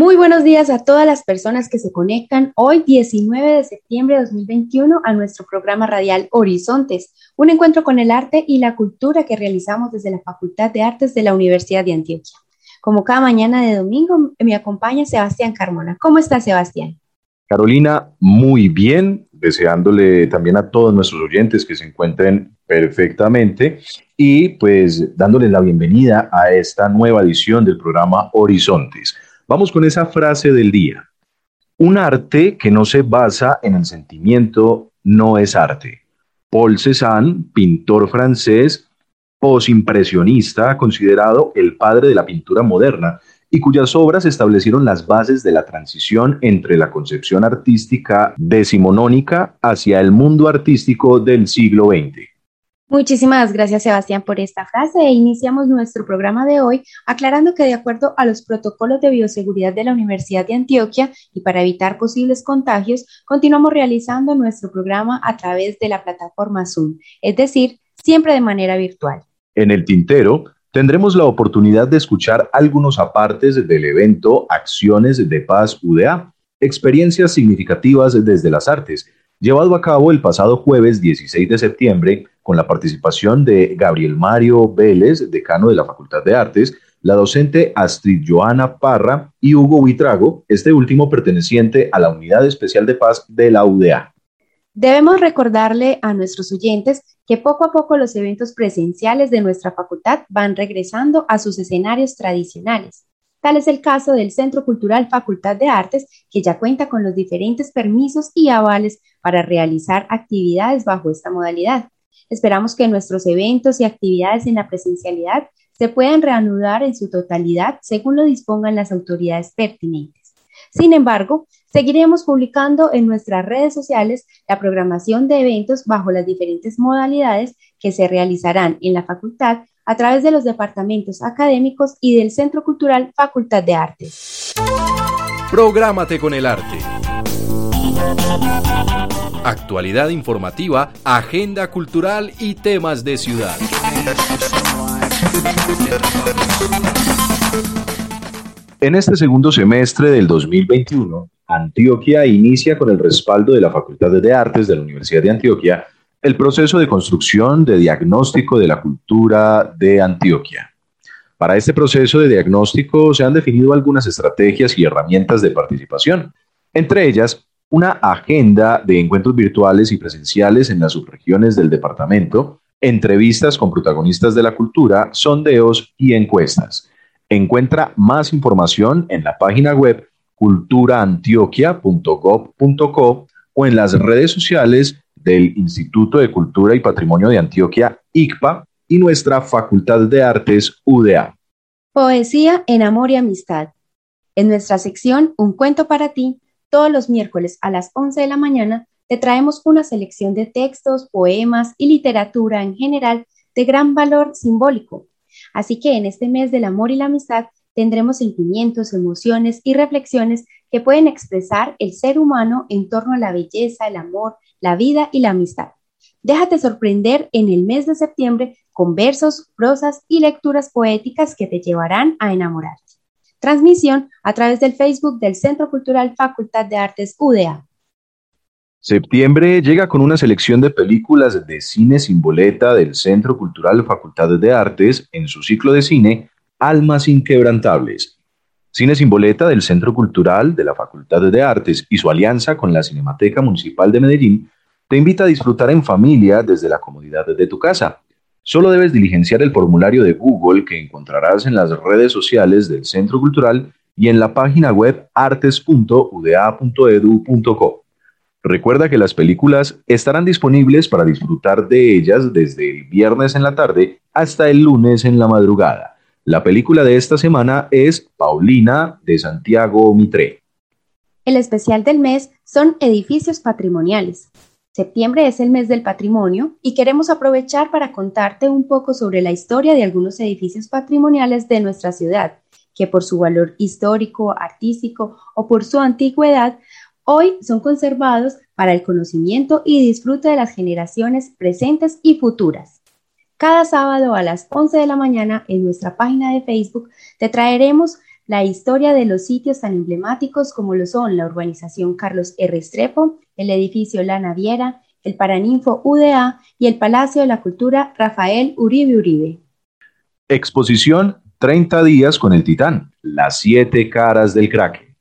Muy buenos días a todas las personas que se conectan hoy 19 de septiembre de 2021 a nuestro programa radial Horizontes, un encuentro con el arte y la cultura que realizamos desde la Facultad de Artes de la Universidad de Antioquia. Como cada mañana de domingo me acompaña Sebastián Carmona. ¿Cómo está Sebastián? Carolina, muy bien, deseándole también a todos nuestros oyentes que se encuentren perfectamente y pues dándoles la bienvenida a esta nueva edición del programa Horizontes Vamos con esa frase del día. Un arte que no se basa en el sentimiento no es arte. Paul Cézanne, pintor francés, posimpresionista, considerado el padre de la pintura moderna, y cuyas obras establecieron las bases de la transición entre la concepción artística decimonónica hacia el mundo artístico del siglo XX. Muchísimas gracias Sebastián por esta frase e iniciamos nuestro programa de hoy aclarando que de acuerdo a los protocolos de bioseguridad de la Universidad de Antioquia y para evitar posibles contagios, continuamos realizando nuestro programa a través de la plataforma Zoom, es decir, siempre de manera virtual. En el tintero tendremos la oportunidad de escuchar algunos apartes del evento Acciones de Paz UDA, experiencias significativas desde las artes llevado a cabo el pasado jueves 16 de septiembre con la participación de Gabriel Mario Vélez, decano de la Facultad de Artes, la docente Astrid Joana Parra y Hugo Huitrago, este último perteneciente a la Unidad Especial de Paz de la UDA. Debemos recordarle a nuestros oyentes que poco a poco los eventos presenciales de nuestra facultad van regresando a sus escenarios tradicionales. Tal es el caso del Centro Cultural Facultad de Artes, que ya cuenta con los diferentes permisos y avales para realizar actividades bajo esta modalidad. Esperamos que nuestros eventos y actividades en la presencialidad se puedan reanudar en su totalidad según lo dispongan las autoridades pertinentes. Sin embargo, seguiremos publicando en nuestras redes sociales la programación de eventos bajo las diferentes modalidades que se realizarán en la facultad a través de los departamentos académicos y del Centro Cultural Facultad de Artes. Prográmate con el arte. Actualidad informativa, agenda cultural y temas de ciudad. En este segundo semestre del 2021, Antioquia inicia con el respaldo de la Facultad de Artes de la Universidad de Antioquia el proceso de construcción de diagnóstico de la cultura de Antioquia. Para este proceso de diagnóstico se han definido algunas estrategias y herramientas de participación, entre ellas una agenda de encuentros virtuales y presenciales en las subregiones del departamento, entrevistas con protagonistas de la cultura, sondeos y encuestas. Encuentra más información en la página web culturaantioquia.gov.co o en las redes sociales del Instituto de Cultura y Patrimonio de Antioquia, ICPA, y nuestra Facultad de Artes, UDA. Poesía en Amor y Amistad. En nuestra sección Un cuento para ti, todos los miércoles a las 11 de la mañana, te traemos una selección de textos, poemas y literatura en general de gran valor simbólico. Así que en este mes del amor y la amistad tendremos sentimientos, emociones y reflexiones que pueden expresar el ser humano en torno a la belleza, el amor, la vida y la amistad. Déjate sorprender en el mes de septiembre con versos, prosas y lecturas poéticas que te llevarán a enamorarte. Transmisión a través del Facebook del Centro Cultural Facultad de Artes UDA. Septiembre llega con una selección de películas de cine sin boleta del Centro Cultural Facultad de Artes en su ciclo de cine Almas Inquebrantables. Cine sin boleta del Centro Cultural de la Facultad de Artes y su alianza con la Cinemateca Municipal de Medellín te invita a disfrutar en familia desde la comodidad de tu casa. Solo debes diligenciar el formulario de Google que encontrarás en las redes sociales del Centro Cultural y en la página web artes.uda.edu.co. Recuerda que las películas estarán disponibles para disfrutar de ellas desde el viernes en la tarde hasta el lunes en la madrugada. La película de esta semana es Paulina de Santiago Mitre. El especial del mes son edificios patrimoniales. Septiembre es el mes del patrimonio y queremos aprovechar para contarte un poco sobre la historia de algunos edificios patrimoniales de nuestra ciudad, que por su valor histórico, artístico o por su antigüedad, hoy son conservados para el conocimiento y disfrute de las generaciones presentes y futuras. Cada sábado a las 11 de la mañana en nuestra página de Facebook te traeremos la historia de los sitios tan emblemáticos como lo son la urbanización Carlos R. Estrepo, el edificio La Naviera, el Paraninfo UDA y el Palacio de la Cultura Rafael Uribe Uribe. Exposición 30 días con el Titán, las siete caras del Kraken.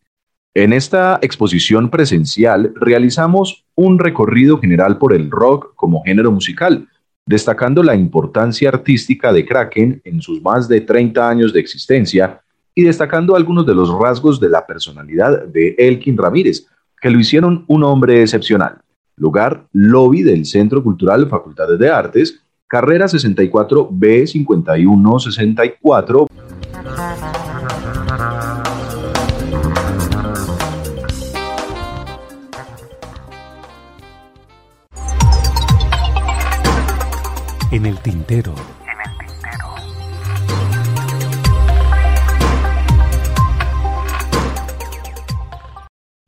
En esta exposición presencial realizamos un recorrido general por el rock como género musical, destacando la importancia artística de Kraken en sus más de 30 años de existencia y destacando algunos de los rasgos de la personalidad de Elkin Ramírez, que lo hicieron un hombre excepcional. Lugar, lobby del Centro Cultural Facultades de Artes, carrera 64B5164. En el tintero.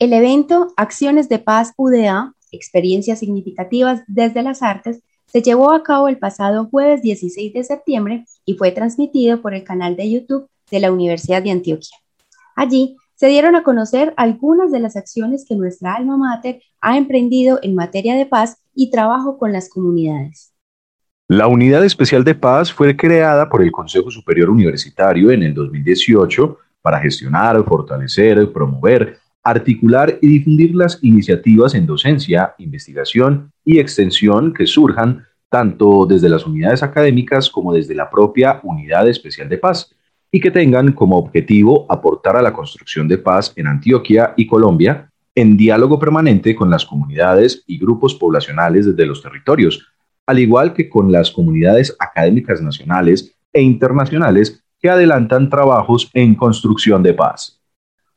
El evento Acciones de Paz UDA, experiencias significativas desde las artes, se llevó a cabo el pasado jueves 16 de septiembre y fue transmitido por el canal de YouTube de la Universidad de Antioquia. Allí se dieron a conocer algunas de las acciones que nuestra alma mater ha emprendido en materia de paz y trabajo con las comunidades. La Unidad Especial de Paz fue creada por el Consejo Superior Universitario en el 2018 para gestionar, fortalecer, promover articular y difundir las iniciativas en docencia, investigación y extensión que surjan tanto desde las unidades académicas como desde la propia Unidad Especial de Paz y que tengan como objetivo aportar a la construcción de paz en Antioquia y Colombia en diálogo permanente con las comunidades y grupos poblacionales desde los territorios, al igual que con las comunidades académicas nacionales e internacionales que adelantan trabajos en construcción de paz.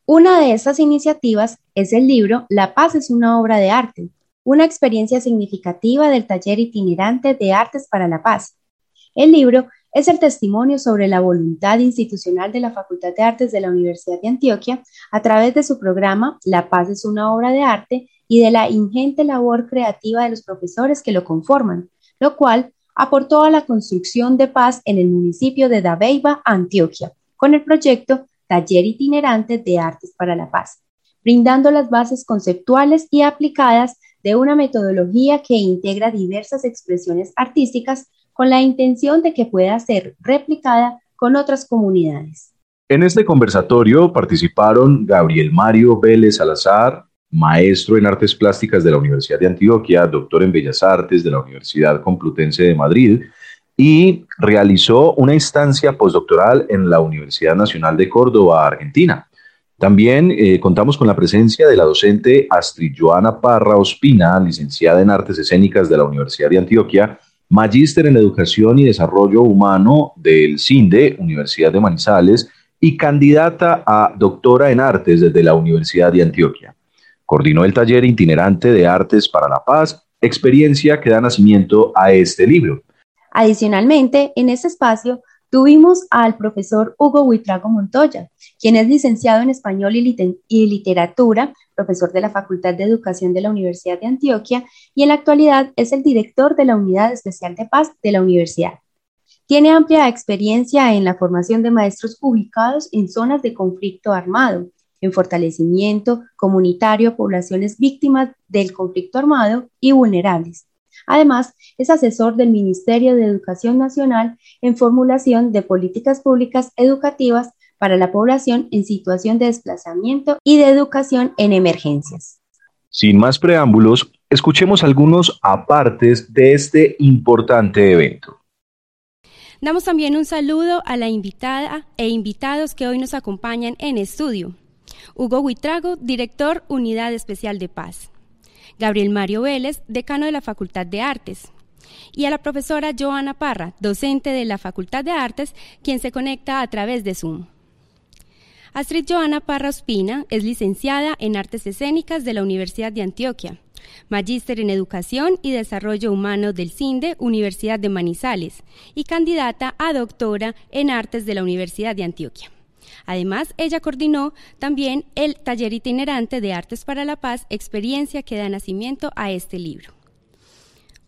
Una de estas iniciativas es el libro La paz es una obra de arte, una experiencia significativa del taller itinerante de artes para la paz. El libro es el testimonio sobre la voluntad institucional de la Facultad de Artes de la Universidad de Antioquia a través de su programa La paz es una obra de arte y de la ingente labor creativa de los profesores que lo conforman, lo cual aportó a la construcción de paz en el municipio de Dabeiba, Antioquia, con el proyecto taller itinerante de artes para la paz, brindando las bases conceptuales y aplicadas de una metodología que integra diversas expresiones artísticas con la intención de que pueda ser replicada con otras comunidades. En este conversatorio participaron Gabriel Mario Vélez Salazar, maestro en artes plásticas de la Universidad de Antioquia, doctor en Bellas Artes de la Universidad Complutense de Madrid, y realizó una instancia postdoctoral en la Universidad Nacional de Córdoba, Argentina. También eh, contamos con la presencia de la docente Astrid Joana Parra Ospina, licenciada en Artes Escénicas de la Universidad de Antioquia, magíster en Educación y Desarrollo Humano del CINDE, Universidad de Manizales, y candidata a doctora en Artes desde la Universidad de Antioquia. Coordinó el taller itinerante de Artes para la Paz, experiencia que da nacimiento a este libro. Adicionalmente, en ese espacio tuvimos al profesor Hugo Huitrago Montoya, quien es licenciado en Español y, Literatura, profesor de la Facultad de Educación de la Universidad de Antioquia y en la actualidad es el director de la Unidad Especial de Paz de la universidad. Tiene amplia experiencia en la formación de maestros ubicados en zonas de conflicto armado, en fortalecimiento comunitario a poblaciones víctimas del conflicto armado y vulnerables Además, es asesor del Ministerio de Educación Nacional en formulación de políticas públicas educativas para la población en situación de desplazamiento y de educación en emergencias. Sin más preámbulos, escuchemos algunos apartes de este importante evento. Damos también un saludo a la invitada e invitados que hoy nos acompañan en estudio. Hugo Huitrago, director Unidad Especial de Paz. Gabriel Mario Vélez, decano de la Facultad de Artes, y a la profesora Joana Parra, docente de la Facultad de Artes, quien se conecta a través de Zoom. Astrid Joana Parra Ospina es licenciada en Artes Escénicas de la Universidad de Antioquia. magíster en Educación y Desarrollo Humano del CINDE, Universidad de Manizales, y candidata a doctora en Artes de la Universidad de Antioquia. Además, ella coordinó también el taller itinerante de Artes para la Paz, experiencia que da nacimiento a este libro.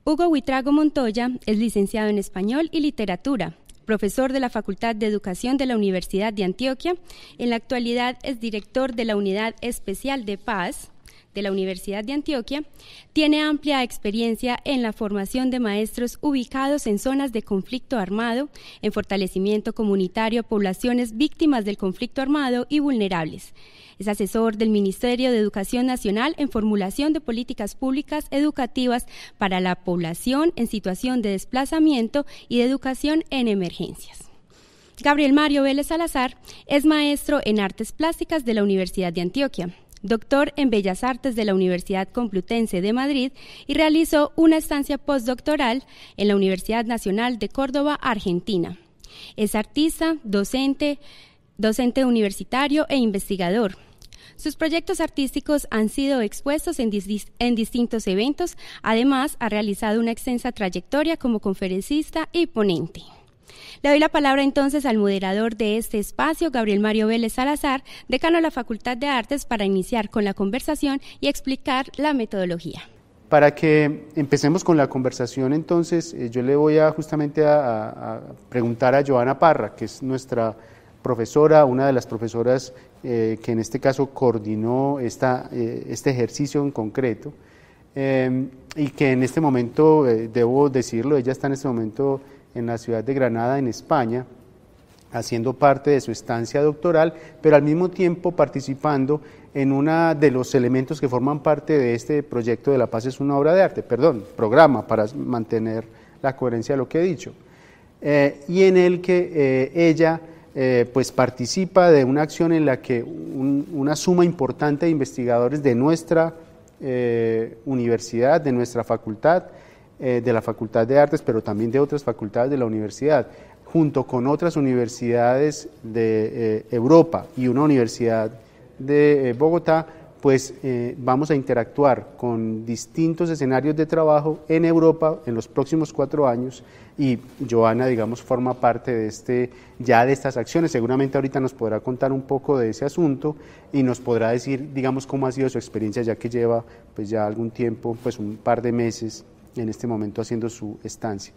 Hugo Huitrago Montoya es licenciado en Español y Literatura, profesor de la Facultad de Educación de la Universidad de Antioquia. En la actualidad es director de la Unidad Especial de Paz de la Universidad de Antioquia, tiene amplia experiencia en la formación de maestros ubicados en zonas de conflicto armado, en fortalecimiento comunitario a poblaciones víctimas del conflicto armado y vulnerables. Es asesor del Ministerio de Educación Nacional en formulación de políticas públicas educativas para la población en situación de desplazamiento y de educación en emergencias. Gabriel Mario Vélez Salazar es maestro en artes plásticas de la Universidad de Antioquia doctor en Bellas Artes de la Universidad Complutense de Madrid y realizó una estancia postdoctoral en la Universidad Nacional de Córdoba, Argentina. Es artista, docente, docente universitario e investigador. Sus proyectos artísticos han sido expuestos en, en, distintos eventos, además ha realizado una extensa trayectoria como conferencista y ponente. Le doy la palabra entonces al moderador de este espacio, Gabriel Mario Vélez Salazar, decano de la Facultad de Artes, para iniciar con la conversación y explicar la metodología. Para que empecemos con la conversación, entonces, eh, yo le voy a justamente a, preguntar a Joana Parra, que es nuestra profesora, una de las profesoras eh, que en este caso coordinó esta, eh, este ejercicio en concreto, y que en este momento, debo decirlo, ella está en este momento en la ciudad de Granada, en España, haciendo parte de su estancia doctoral, pero al mismo tiempo participando en uno de los elementos que forman parte de este proyecto de La Paz es una obra de arte, perdón, programa para mantener la coherencia de lo que he dicho, eh, y en el que eh, ella eh, pues participa de una acción en la que una suma importante de investigadores de nuestra universidad, de nuestra facultad, eh, de la Facultad de Artes, pero también de otras facultades de la universidad, junto con otras universidades de eh, Europa y una universidad de eh, Bogotá, pues vamos a interactuar con distintos escenarios de trabajo en Europa en los próximos cuatro años y Joana, digamos, forma parte de este, ya de estas acciones. Seguramente ahorita nos podrá contar un poco de ese asunto y nos podrá decir, digamos, cómo ha sido su experiencia, ya que lleva pues ya algún tiempo, pues un par de meses en este momento haciendo su estancia.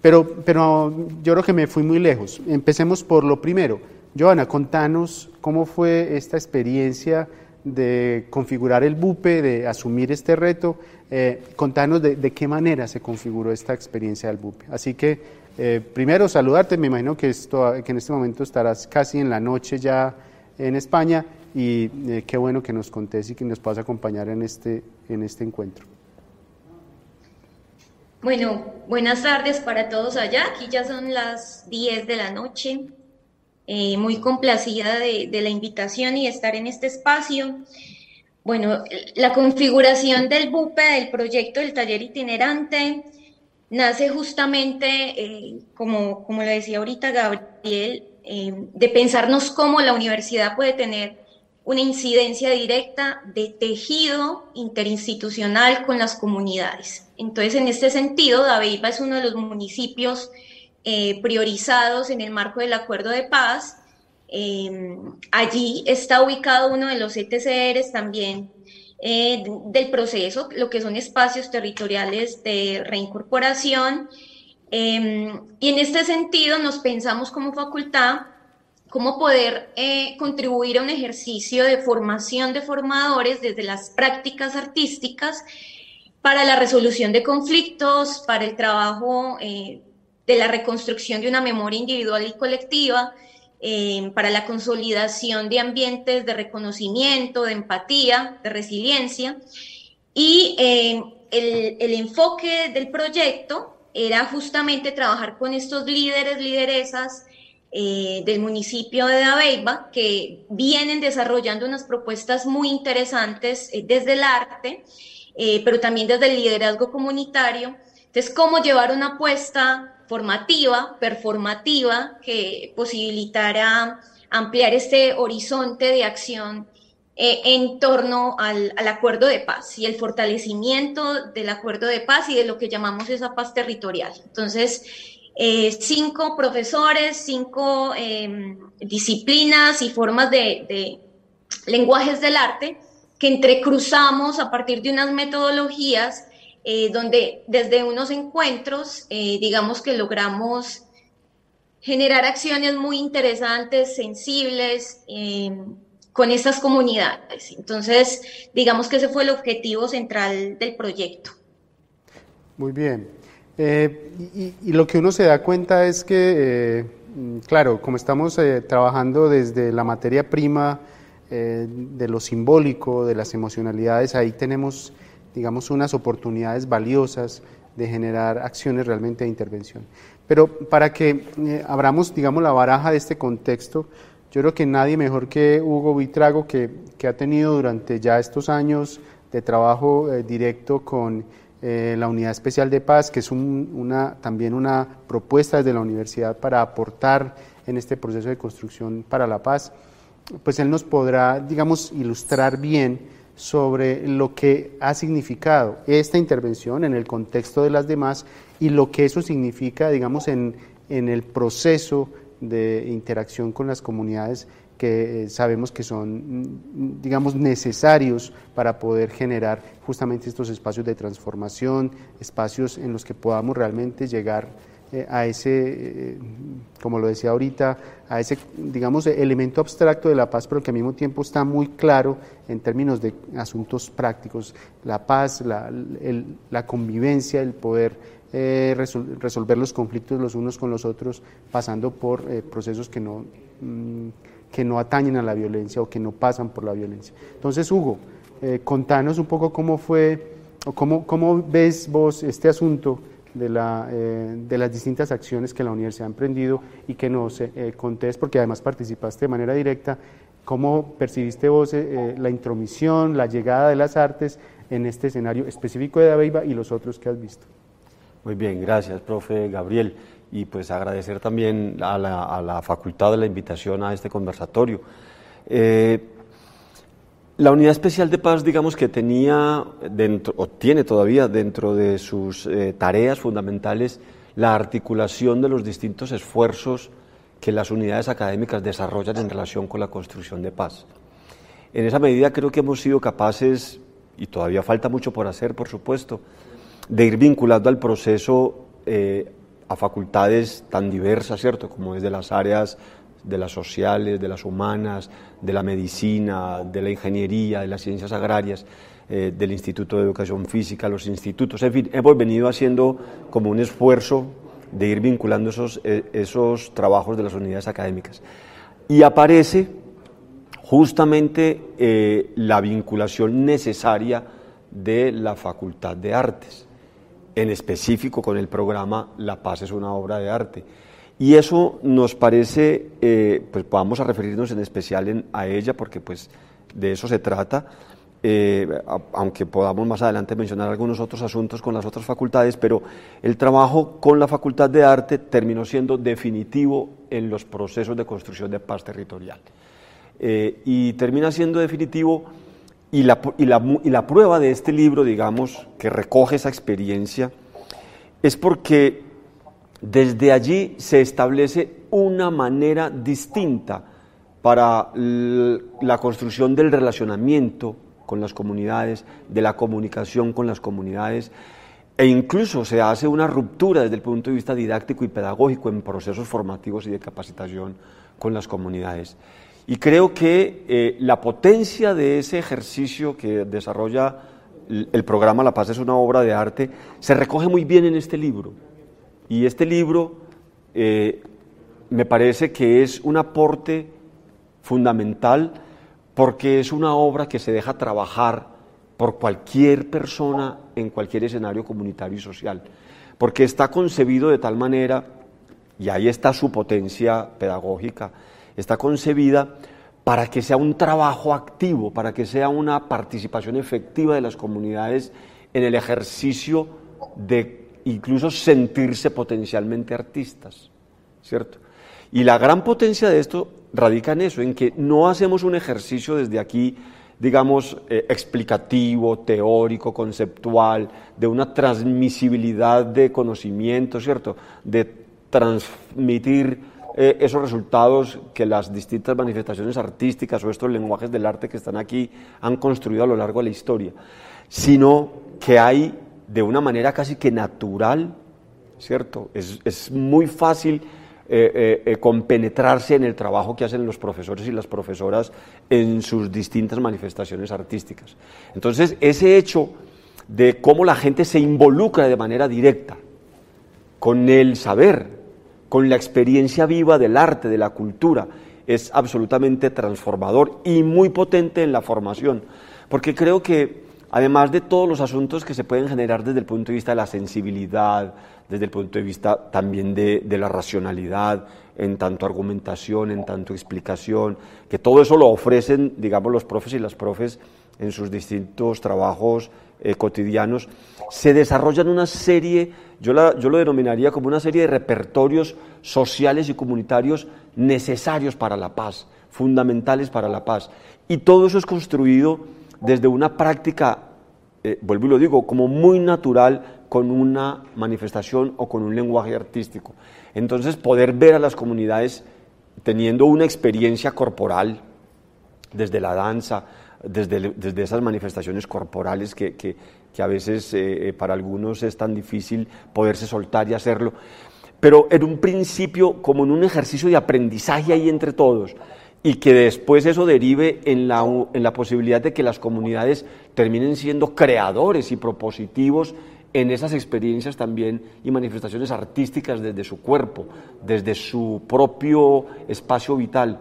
Pero, pero yo creo que me fui muy lejos. Empecemos por lo primero. Joana, contanos cómo fue esta experiencia de configurar el BUPE, de asumir este reto. Eh, contanos de, qué manera se configuró esta experiencia del BUPE. Así que, eh, primero, saludarte. Me imagino que, esto, que en este momento estarás casi en la noche ya en España y eh, qué bueno que nos contés y que nos puedas acompañar en este, en este encuentro. Bueno, buenas tardes para todos allá. Aquí ya son las 10 de la noche. Eh, muy complacida de, la invitación y estar en este espacio. Bueno, la configuración del BUPE, del proyecto del taller itinerante, nace justamente, eh, como, como le decía ahorita Gabriel, eh, de pensarnos cómo la universidad puede tener una incidencia directa de tejido interinstitucional con las comunidades. Entonces, en este sentido, Dabeiba es uno de los municipios eh, priorizados en el marco del acuerdo de paz. Em, allí está ubicado uno de los ETCRs también eh, del proceso, lo que son espacios territoriales de reincorporación. Em, y en este sentido nos pensamos como facultad cómo poder eh, contribuir a un ejercicio de formación de formadores desde las prácticas artísticas para la resolución de conflictos, para el trabajo eh, de la reconstrucción de una memoria individual y colectiva, eh, para la consolidación de ambientes de reconocimiento, de empatía, de resiliencia. Y el, el enfoque del proyecto era justamente trabajar con estos líderes, lideresas, eh, del municipio de Dabeiba que vienen desarrollando unas propuestas muy interesantes eh, desde el arte, eh, pero también desde el liderazgo comunitario. Entonces, cómo llevar una apuesta formativa, performativa, que posibilitara ampliar este horizonte de acción en torno al, acuerdo de paz y el fortalecimiento del acuerdo de paz y de lo que llamamos esa paz territorial. Entonces, eh, cinco profesores, cinco em, disciplinas y formas de lenguajes del arte que entrecruzamos a partir de unas metodologías eh, donde desde unos encuentros, eh, digamos que logramos generar acciones muy interesantes, sensibles, em, con estas comunidades. Entonces, digamos que ese fue el objetivo central del proyecto. Muy bien. Eh, y, lo que uno se da cuenta es que, claro, como estamos trabajando desde la materia prima, de lo simbólico, de las emocionalidades, ahí tenemos digamos, unas oportunidades valiosas de generar acciones realmente de intervención. Pero para que eh, abramos, digamos, la baraja de este contexto, yo creo que nadie mejor que Hugo Vitrago, que, que ha tenido durante ya estos años de trabajo eh, directo con eh, la Unidad Especial de Paz, que es una, también una propuesta desde la universidad para aportar en este proceso de construcción para la paz, pues él nos podrá, digamos, ilustrar bien sobre lo que ha significado esta intervención en el contexto de las demás y lo que eso significa, digamos, en, el proceso de interacción con las comunidades que eh, sabemos que son, mm, digamos, necesarios para poder generar justamente estos espacios de transformación, espacios en los que podamos realmente llegar eh, a ese, eh, como lo decía ahorita, a ese, digamos, elemento abstracto de la paz, pero que al mismo tiempo está muy claro en términos de asuntos prácticos, la paz, la, la convivencia, el poder eh, resolver los conflictos los unos con los otros, pasando por procesos que no, mm, que no atañen a la violencia o que no pasan por la violencia. Entonces, Hugo, contanos un poco cómo fue, o cómo, cómo ves vos este asunto de, la, eh, de las distintas acciones que la universidad ha emprendido y que nos eh, contés, porque además participaste de manera directa, cómo percibiste vos eh, la intromisión, la llegada de las artes en este escenario específico de Dabeiba y los otros que has visto. Muy bien, gracias, profe Gabriel. Y pues agradecer también a la, a la facultad de la invitación a este conversatorio. La Unidad Especial de Paz, digamos que tenía dentro, o tiene todavía dentro de sus eh, tareas fundamentales la articulación de los distintos esfuerzos que las unidades académicas desarrollan en relación con la construcción de paz. En esa medida creo que hemos sido capaces, y todavía falta mucho por hacer, por supuesto, de ir vinculando al proceso eh, a facultades tan diversas, ¿cierto?, como desde las áreas de las sociales, de las humanas, de la medicina, de la ingeniería, de las ciencias agrarias, eh, del Instituto de Educación Física, los institutos, en fin, hemos venido haciendo como un esfuerzo de ir vinculando esos, eh, esos trabajos de las unidades académicas. Y aparece justamente eh, la vinculación necesaria de la Facultad de Artes, en específico con el programa La Paz es una obra de arte y eso nos parece, eh, pues vamos a referirnos en especial a ella porque pues de eso se trata, eh, aunque podamos más adelante mencionar algunos otros asuntos con las otras facultades, pero el trabajo con la Facultad de Arte terminó siendo definitivo en los procesos de construcción de paz territorial. Eh, y termina siendo definitivo y la, y, la, y la prueba de este libro, digamos, que recoge esa experiencia, es porque desde allí se establece una manera distinta para la construcción del relacionamiento con las comunidades, de la comunicación con las comunidades, e incluso se hace una ruptura desde el punto de vista didáctico y pedagógico en procesos formativos y de capacitación con las comunidades. Y creo que eh, la potencia de ese ejercicio que desarrolla el programa La Paz es una obra de arte se recoge muy bien en este libro. Y este libro eh, me parece que es un aporte fundamental porque es una obra que se deja trabajar por cualquier persona en cualquier escenario comunitario y social, porque está concebido de tal manera, y ahí está su potencia pedagógica, está concebida para que sea un trabajo activo, para que sea una participación efectiva de las comunidades en el ejercicio de incluso sentirse potencialmente artistas, ¿cierto? Y la gran potencia de esto radica en eso, en que no hacemos un ejercicio desde aquí digamos, eh, explicativo, teórico, conceptual, de una transmisibilidad de conocimiento, ¿cierto? De transmitir eh, esos resultados que las distintas manifestaciones artísticas o estos lenguajes del arte que están aquí han construido a lo largo de la historia, sino que hay de una manera casi que natural, ¿cierto? Es, es muy fácil eh, eh, compenetrarse en el trabajo que hacen los profesores y las profesoras en sus distintas manifestaciones artísticas. Entonces, ese hecho de cómo la gente se involucra de manera directa con el saber, con la experiencia viva del arte, de la cultura, es absolutamente transformador y muy potente en la formación, porque creo que además de todos los asuntos que se pueden generar desde el punto de vista de la sensibilidad, desde el punto de vista también de, la racionalidad, en tanto argumentación, en tanto explicación, que todo eso lo ofrecen, digamos, los profes y las profes en sus distintos trabajos eh, cotidianos, se desarrollan una serie, yo, yo lo denominaría como una serie de repertorios sociales y comunitarios necesarios para la paz, fundamentales para la paz. Y todo eso es construido desde una práctica, eh, vuelvo y lo digo, como muy natural con una manifestación o con un lenguaje artístico. Entonces, poder ver a las comunidades teniendo una experiencia corporal, desde la danza, desde, desde esas manifestaciones corporales que, que, a veces eh, eh, para algunos es tan difícil poderse soltar y hacerlo, pero en un principio como en un ejercicio de aprendizaje ahí entre todos y que después eso derive en la, en la posibilidad de que las comunidades terminen siendo creadores y propositivos en esas experiencias también y manifestaciones artísticas desde su cuerpo, desde su propio espacio vital,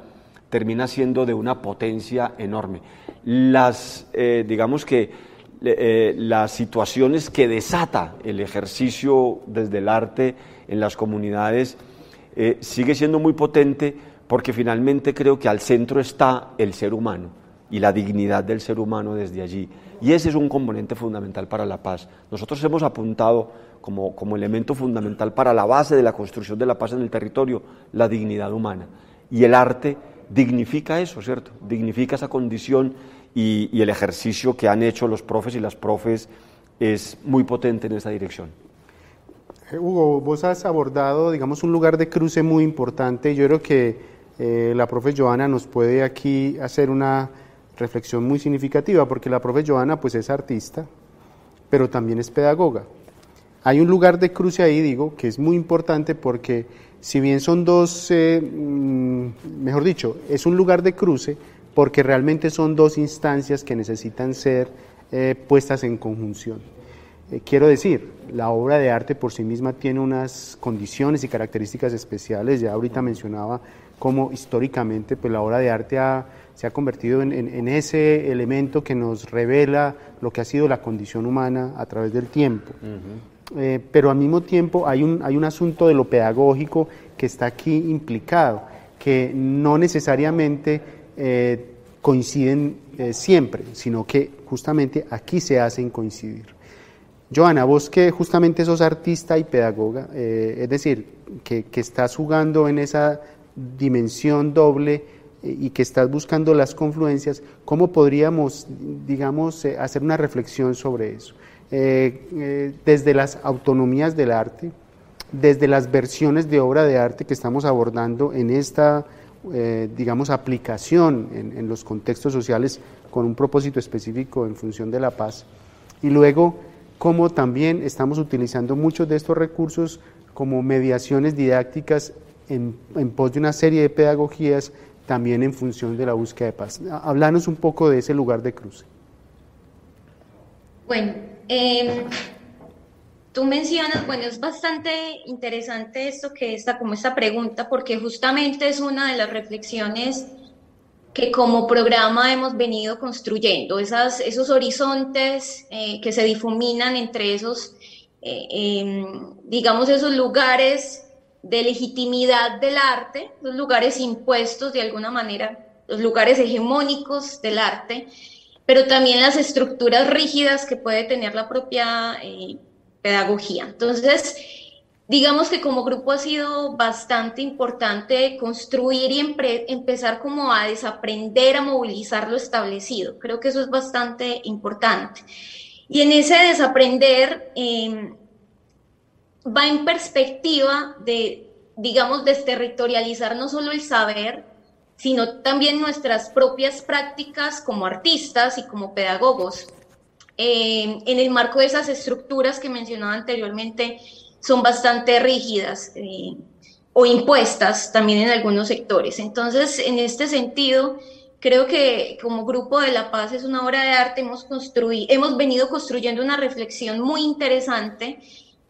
termina siendo de una potencia enorme las, eh, digamos que, eh, las situaciones que desata el ejercicio desde el arte en las comunidades eh, sigue siendo muy potente porque finalmente creo que al centro está el ser humano y la dignidad del ser humano desde allí. Y ese es un componente fundamental para la paz. Nosotros hemos apuntado como, como elemento fundamental para la base de la construcción de la paz en el territorio la dignidad humana. Y el arte dignifica eso, ¿cierto? Dignifica esa condición y, el ejercicio que han hecho los profes y las profes es muy potente en esa dirección. Eh, Hugo, vos has abordado, digamos, un lugar de cruce muy importante. Yo creo que eh, la profe Joana nos puede aquí hacer una reflexión muy significativa, porque la profe Joana pues es artista, pero también es pedagoga. Hay un lugar de cruce ahí, digo, que es muy importante porque si bien son dos, eh, mm, mejor dicho, es un lugar de cruce porque realmente son dos instancias que necesitan ser eh, puestas en conjunción. Eh, quiero decir, la obra de arte por sí misma tiene unas condiciones y características especiales, ya ahorita mencionaba cómo históricamente pues, la obra de arte se ha convertido en, ese elemento que nos revela lo que ha sido la condición humana a través del tiempo. Eh, pero al mismo tiempo hay un, hay un asunto de lo pedagógico que está aquí implicado, que no necesariamente eh, coinciden eh, siempre, sino que justamente aquí se hacen coincidir. Joana, vos que justamente sos artista y pedagoga, es decir, que, que, estás jugando en esa dimensión doble y que estás buscando las confluencias, ¿cómo podríamos, digamos, hacer una reflexión sobre eso? Eh, eh, desde las autonomías del arte, desde las versiones de obra de arte que estamos abordando en esta, eh, digamos, aplicación en, los contextos sociales con un propósito específico en función de la paz. Y luego, cómo también estamos utilizando muchos de estos recursos como mediaciones didácticas en, en pos de una serie de pedagogías también en función de la búsqueda de paz. Hablanos un poco de ese lugar de cruce. Bueno, Em, tú mencionas, bueno, es bastante interesante esto que está como esta pregunta, porque justamente es una de las reflexiones que como programa hemos venido construyendo, esas, esos horizontes eh, que se difuminan entre esos, eh, em, digamos, esos lugares de legitimidad del arte, los lugares impuestos de alguna manera, los lugares hegemónicos del arte, pero también las estructuras rígidas que puede tener la propia eh, pedagogía. Entonces, digamos que como grupo ha sido bastante importante construir y empezar como a desaprender, a movilizar lo establecido. Creo que eso es bastante importante. Y en ese desaprender em, va en perspectiva de, digamos, desterritorializar no solo el saber, sino también nuestras propias prácticas como artistas y como pedagogos. Eh, en el marco de esas estructuras que mencionaba anteriormente, son bastante rígidas eh, o impuestas también en algunos sectores. Entonces, en este sentido, creo que como Grupo de la Paz es una obra de arte, hemos, hemos venido construyendo una reflexión muy interesante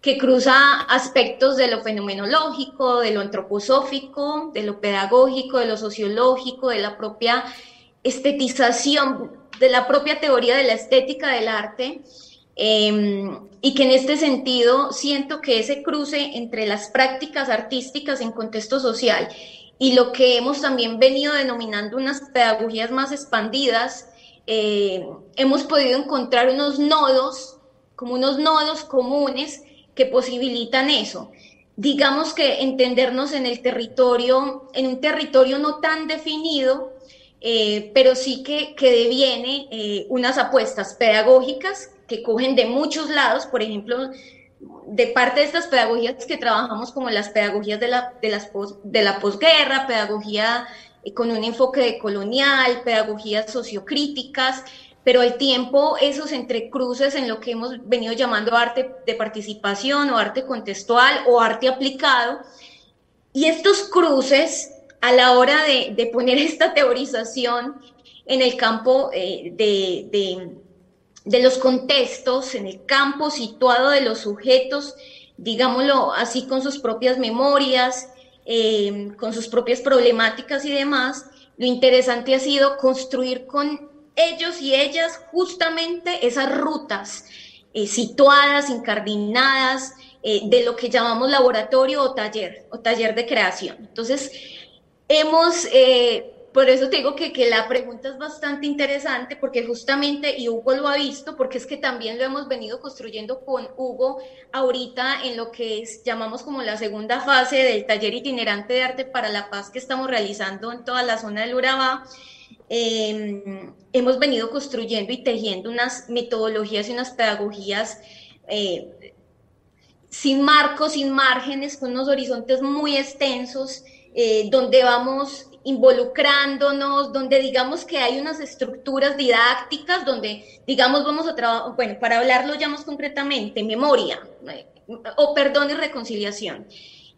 que cruza aspectos de lo fenomenológico, de lo antroposófico, de lo pedagógico, de lo sociológico, de la propia estetización, de la propia teoría de la estética del arte, em, y que en este sentido siento que ese cruce entre las prácticas artísticas en contexto social y lo que hemos también venido denominando unas pedagogías más expandidas, eh, hemos podido encontrar unos nodos, como unos nodos comunes, que posibilitan eso. Digamos que entendernos en el territorio, en un territorio no tan definido, eh, pero sí que, que deviene eh, unas apuestas pedagógicas que cogen de muchos lados, por ejemplo, de parte de estas pedagogías que trabajamos como las pedagogías de la, de la posguerra, pedagogía eh, con un enfoque colonial, pedagogías sociocríticas, pero al tiempo esos entrecruces en lo que hemos venido llamando arte de participación o arte contextual o arte aplicado, y estos cruces a la hora de, poner esta teorización en el campo eh, de, de, los contextos, en el campo situado de los sujetos, digámoslo así, con sus propias memorias, eh, con sus propias problemáticas y demás, lo interesante ha sido construir con ellos y ellas justamente esas rutas eh, situadas, incardinadas, eh, de lo que llamamos laboratorio o taller, o taller de creación. Entonces, hemos, eh, por eso te digo que, que, la pregunta es bastante interesante, porque justamente, y Hugo lo ha visto, porque es que también lo hemos venido construyendo con Hugo ahorita en lo que es, llamamos como la segunda fase del taller itinerante de arte para la paz que estamos realizando en toda la zona del Urabá. Em, hemos venido construyendo y tejiendo unas metodologías y unas pedagogías eh, sin marcos, sin márgenes, con unos horizontes muy extensos, eh, donde vamos involucrándonos, donde digamos que hay unas estructuras didácticas, donde digamos vamos a trabajar, bueno, para hablarlo ya más concretamente, memoria, eh, o perdón y reconciliación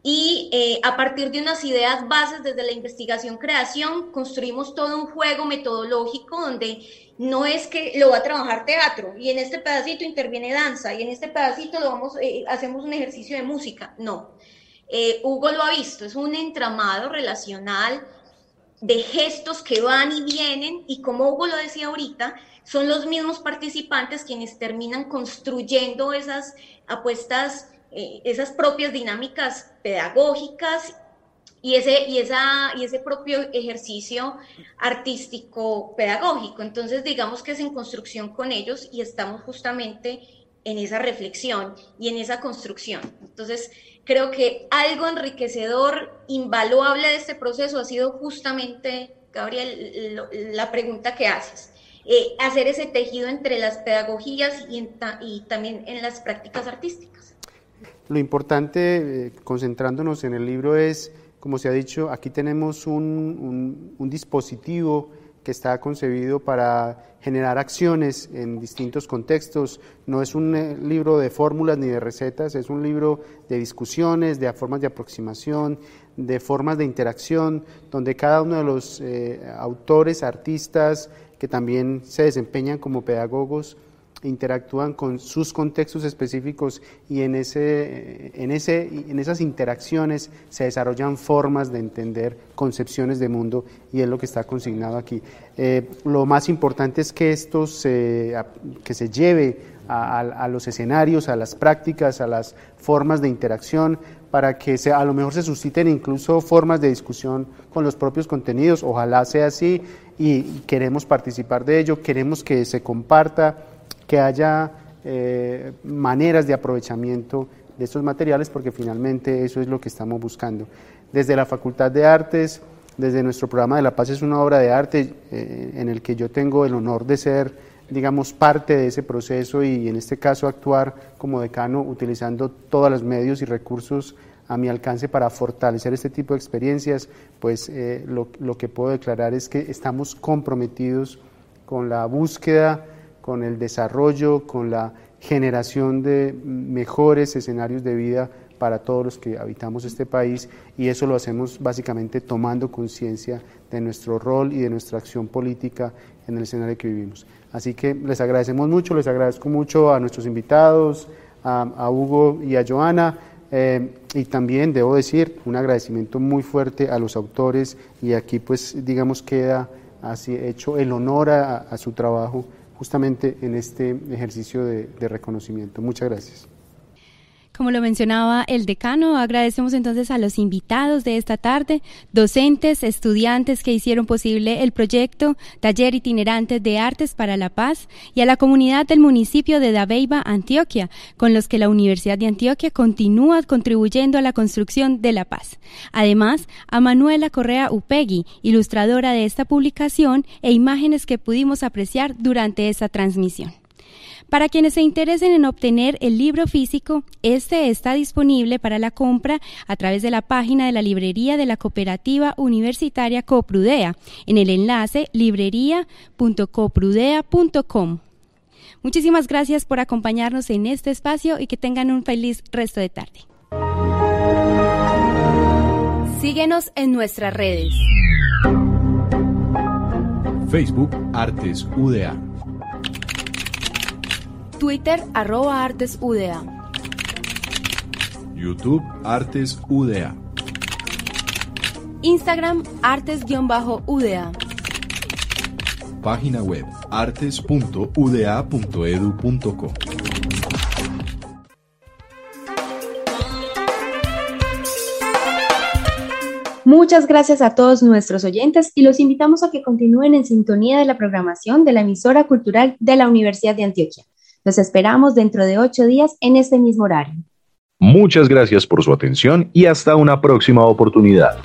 y eh, a partir de unas ideas bases desde la investigación-creación construimos todo un juego metodológico donde no es que lo va a trabajar teatro y en este pedacito interviene danza y en este pedacito lo vamos, eh, hacemos un ejercicio de música, no. Eh, Hugo lo ha visto, es un entramado relacional de gestos que van y vienen y como Hugo lo decía ahorita, son los mismos participantes quienes terminan construyendo esas apuestas eh, esas propias dinámicas pedagógicas y ese, y, esa, y ese propio ejercicio artístico pedagógico. Entonces, digamos que es en construcción con ellos y estamos justamente en esa reflexión y en esa construcción. Entonces, creo que algo enriquecedor, invaluable de este proceso ha sido justamente, Gabriel, la pregunta que haces. Eh, hacer ese tejido entre las pedagogías y, y también en las prácticas artísticas. Lo importante, eh, concentrándonos en el libro, es, como se ha dicho, aquí tenemos un, dispositivo que está concebido para generar acciones en distintos contextos. No es un eh, libro de fórmulas ni de recetas, es un libro de discusiones, de formas de aproximación, de formas de interacción, donde cada uno de los eh, autores, artistas, que también se desempeñan como pedagogos, interactúan con sus contextos específicos y en, ese, en, ese, en esas interacciones se desarrollan formas de entender concepciones de mundo y es lo que está consignado aquí. Eh, lo más importante es que esto se, que se lleve a, los escenarios, a las prácticas, a las formas de interacción, para que se, a lo mejor se susciten incluso formas de discusión con los propios contenidos. Ojalá sea así y queremos participar de ello, queremos que se comparta que haya eh, maneras de aprovechamiento de estos materiales porque finalmente eso es lo que estamos buscando. Desde la Facultad de Artes, desde nuestro programa de La Paz es una obra de arte eh, en el que yo tengo el honor de ser, digamos, parte de ese proceso y en este caso actuar como decano utilizando todos los medios y recursos a mi alcance para fortalecer este tipo de experiencias, pues eh, lo, lo que puedo declarar es que estamos comprometidos con la búsqueda, con el desarrollo, con la generación de mejores escenarios de vida para todos los que habitamos este país y eso lo hacemos básicamente tomando conciencia de nuestro rol y de nuestra acción política en el escenario que vivimos. Así que les agradecemos mucho, les agradezco mucho a nuestros invitados, a, Hugo y a Joana. Eh, y también debo decir un agradecimiento muy fuerte a los autores y aquí pues digamos queda así hecho el honor a, su trabajo justamente en este ejercicio de reconocimiento. Muchas gracias. Como lo mencionaba el decano, agradecemos entonces a los invitados de esta tarde, docentes, estudiantes que hicieron posible el proyecto Taller Itinerante de Artes para la Paz y a la comunidad del municipio de Dabeiba, Antioquia, con los que la Universidad de Antioquia continúa contribuyendo a la construcción de la paz. Además, a Manuela Correa Upegui, ilustradora de esta publicación e imágenes que pudimos apreciar durante esta transmisión. Para quienes se interesen en obtener el libro físico, este está disponible para la compra a través de la página de la librería de la Cooperativa Universitaria Coprudea en el enlace librería.coprudea.com. Muchísimas gracias por acompañarnos en este espacio y que tengan un feliz resto de tarde. Síguenos en nuestras redes. Facebook Artes UDA. Twitter arroba Artes UDA. YouTube Artes UDA. Instagram Artes-UDA. Página web artes.uda.edu.co. Muchas gracias a todos nuestros oyentes y los invitamos a que continúen en sintonía de la programación de la emisora cultural de la Universidad de Antioquia. Los esperamos dentro de ocho días en este mismo horario. Muchas gracias por su atención y hasta una próxima oportunidad.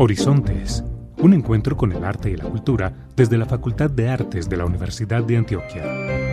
Horizontes, un encuentro con el arte y la cultura desde la Facultad de Artes de la Universidad de Antioquia.